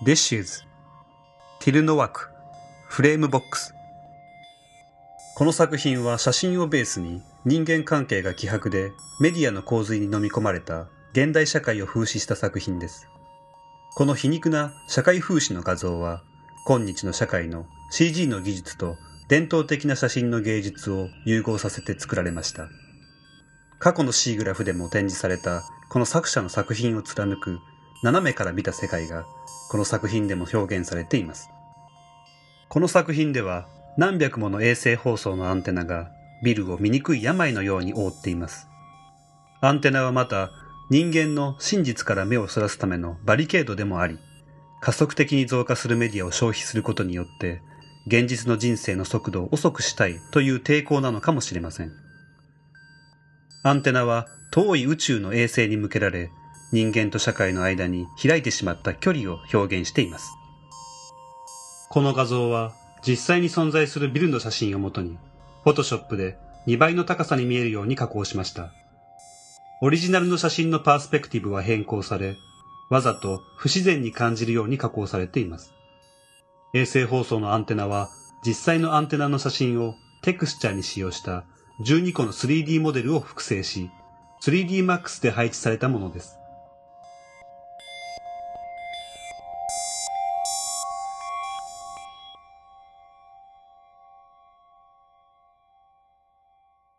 デッシューズ、ティルノワーク、フレームボックス。この作品は写真をベースに人間関係が希薄でメディアの洪水に飲み込まれた現代社会を風刺した作品です。この皮肉な社会風刺の画像は今日の社会の CG の技術と伝統的な写真の芸術を融合させて作られました。過去の C グラフでも展示されたこの作者の作品を貫く斜めから見た世界がこの作品でも表現されています。この作品では何百もの衛星放送のアンテナがビルを醜い病のように覆っています。アンテナはまた人間の真実から目をそらすためのバリケードでもあり、加速的に増加するメディアを消費することによって現実の人生の速度を遅くしたいという抵抗なのかもしれません。アンテナは遠い宇宙の衛星に向けられ、人間と社会の間に開いてしまった距離を表現しています。この画像は実際に存在するビルの写真をもとに、フォトショップで2倍の高さに見えるように加工しました。オリジナルの写真のパースペクティブは変更され、わざと不自然に感じるように加工されています。衛星放送のアンテナは実際のアンテナの写真をテクスチャーに使用した12個の 3D モデルを複製し、3D Max で配置されたものです。